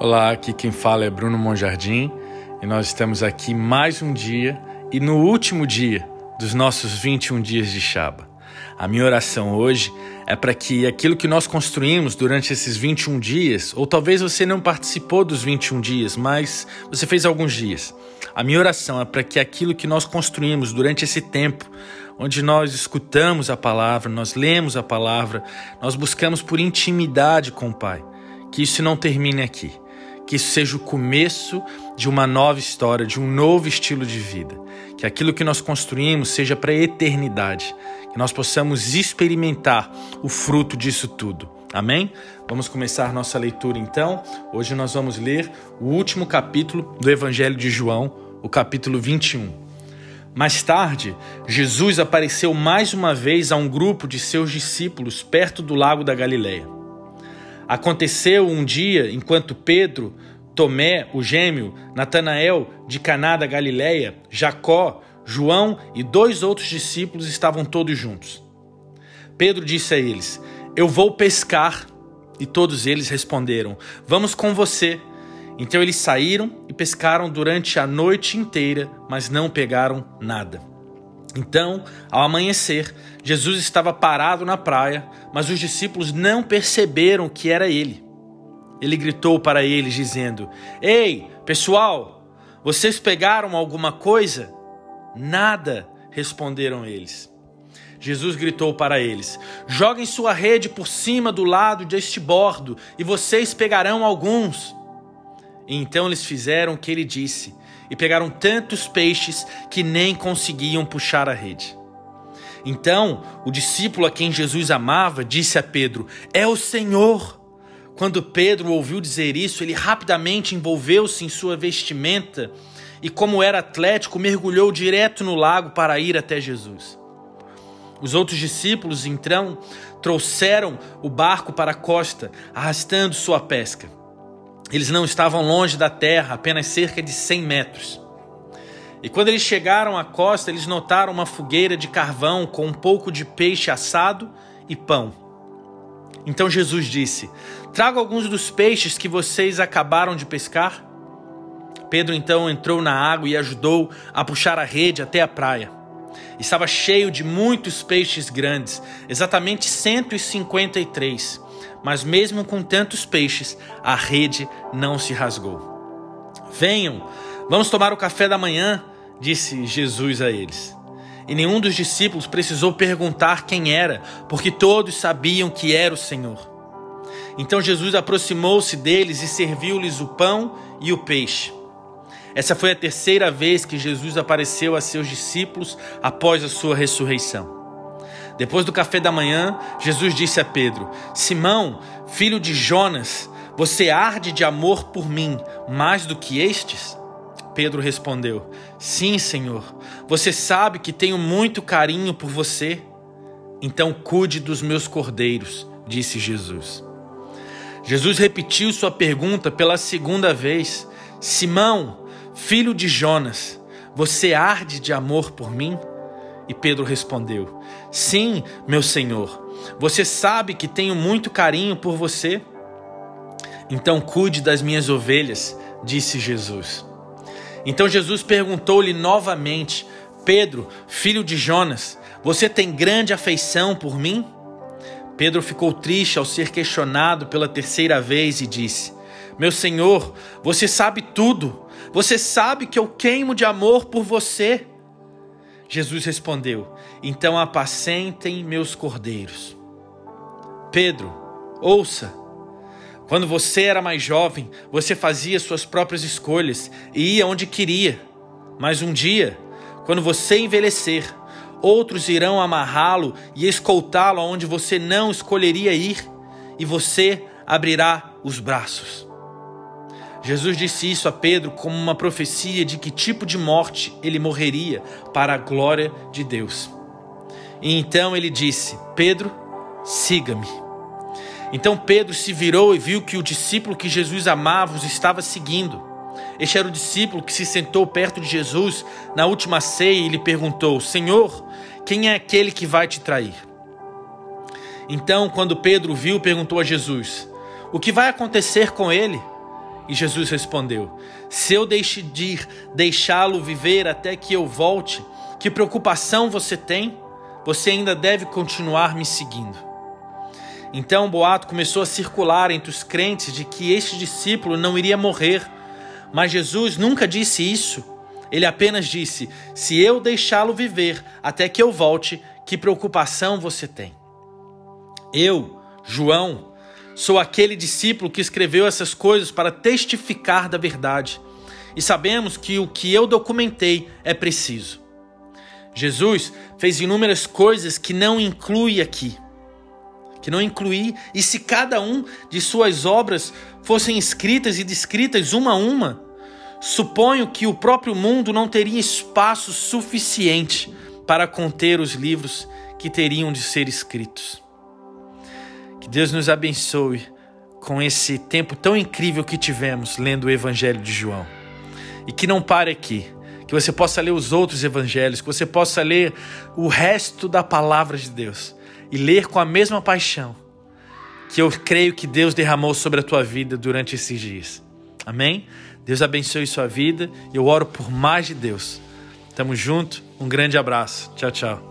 Olá, aqui quem fala é Bruno Monjardim e nós estamos aqui mais um dia e no último dia dos nossos 21 dias de Shaba. A minha oração hoje é para que aquilo que nós construímos durante esses 21 dias, ou talvez você não participou dos 21 dias, mas você fez alguns dias. A minha oração é para que aquilo que nós construímos durante esse tempo, onde nós escutamos a palavra, nós lemos a palavra, nós buscamos por intimidade com o Pai, que isso não termine aqui que isso seja o começo de uma nova história, de um novo estilo de vida. Que aquilo que nós construímos seja para a eternidade. Que nós possamos experimentar o fruto disso tudo. Amém? Vamos começar nossa leitura então. Hoje nós vamos ler o último capítulo do Evangelho de João, o capítulo 21. Mais tarde, Jesus apareceu mais uma vez a um grupo de seus discípulos perto do lago da Galileia. Aconteceu um dia, enquanto Pedro, Tomé, o gêmeo, Natanael, de Caná da Galileia, Jacó, João e dois outros discípulos estavam todos juntos. Pedro disse a eles: Eu vou pescar. E todos eles responderam: Vamos com você. Então eles saíram e pescaram durante a noite inteira, mas não pegaram nada. Então, ao amanhecer, Jesus estava parado na praia, mas os discípulos não perceberam que era ele. Ele gritou para eles, dizendo: Ei, pessoal, vocês pegaram alguma coisa? Nada, responderam eles. Jesus gritou para eles: Joguem sua rede por cima do lado deste bordo, e vocês pegarão alguns. Então eles fizeram o que ele disse e pegaram tantos peixes que nem conseguiam puxar a rede. Então, o discípulo a quem Jesus amava disse a Pedro: É o Senhor. Quando Pedro ouviu dizer isso, ele rapidamente envolveu-se em sua vestimenta e, como era atlético, mergulhou direto no lago para ir até Jesus. Os outros discípulos, então, trouxeram o barco para a costa, arrastando sua pesca. Eles não estavam longe da terra, apenas cerca de 100 metros. E quando eles chegaram à costa, eles notaram uma fogueira de carvão com um pouco de peixe assado e pão. Então Jesus disse: Traga alguns dos peixes que vocês acabaram de pescar. Pedro então entrou na água e ajudou a puxar a rede até a praia. Estava cheio de muitos peixes grandes, exatamente 153 mas mesmo com tantos peixes, a rede não se rasgou. Venham, vamos tomar o café da manhã, disse Jesus a eles. E nenhum dos discípulos precisou perguntar quem era, porque todos sabiam que era o Senhor. Então Jesus aproximou-se deles e serviu-lhes o pão e o peixe. Essa foi a terceira vez que Jesus apareceu a seus discípulos após a sua ressurreição. Depois do café da manhã, Jesus disse a Pedro: Simão, filho de Jonas, você arde de amor por mim mais do que estes? Pedro respondeu: Sim, Senhor. Você sabe que tenho muito carinho por você. Então cuide dos meus cordeiros, disse Jesus. Jesus repetiu sua pergunta pela segunda vez: Simão, filho de Jonas, você arde de amor por mim? E Pedro respondeu: Sim, meu senhor, você sabe que tenho muito carinho por você. Então cuide das minhas ovelhas, disse Jesus. Então Jesus perguntou-lhe novamente: Pedro, filho de Jonas, você tem grande afeição por mim? Pedro ficou triste ao ser questionado pela terceira vez e disse: Meu senhor, você sabe tudo. Você sabe que eu queimo de amor por você. Jesus respondeu: Então apacentem meus cordeiros. Pedro, ouça. Quando você era mais jovem, você fazia suas próprias escolhas e ia onde queria. Mas um dia, quando você envelhecer, outros irão amarrá-lo e escoltá-lo aonde você não escolheria ir, e você abrirá os braços. Jesus disse isso a Pedro como uma profecia de que tipo de morte ele morreria para a glória de Deus. E então ele disse: Pedro, siga-me. Então Pedro se virou e viu que o discípulo que Jesus amava os estava seguindo. Este era o discípulo que se sentou perto de Jesus na última ceia e lhe perguntou: Senhor, quem é aquele que vai te trair? Então, quando Pedro viu, perguntou a Jesus: O que vai acontecer com ele? E Jesus respondeu: Se eu decidir deixá-lo viver até que eu volte, que preocupação você tem? Você ainda deve continuar me seguindo. Então o boato começou a circular entre os crentes de que este discípulo não iria morrer. Mas Jesus nunca disse isso. Ele apenas disse: Se eu deixá-lo viver até que eu volte, que preocupação você tem? Eu, João, sou aquele discípulo que escreveu essas coisas para testificar da verdade. E sabemos que o que eu documentei é preciso. Jesus fez inúmeras coisas que não inclui aqui. Que não inclui, e se cada um de suas obras fossem escritas e descritas uma a uma, suponho que o próprio mundo não teria espaço suficiente para conter os livros que teriam de ser escritos. Que Deus nos abençoe com esse tempo tão incrível que tivemos lendo o Evangelho de João. E que não pare aqui, que você possa ler os outros evangelhos, que você possa ler o resto da palavra de Deus e ler com a mesma paixão que eu creio que Deus derramou sobre a tua vida durante esses dias. Amém? Deus abençoe sua vida. Eu oro por mais de Deus. Tamo junto. Um grande abraço. Tchau, tchau.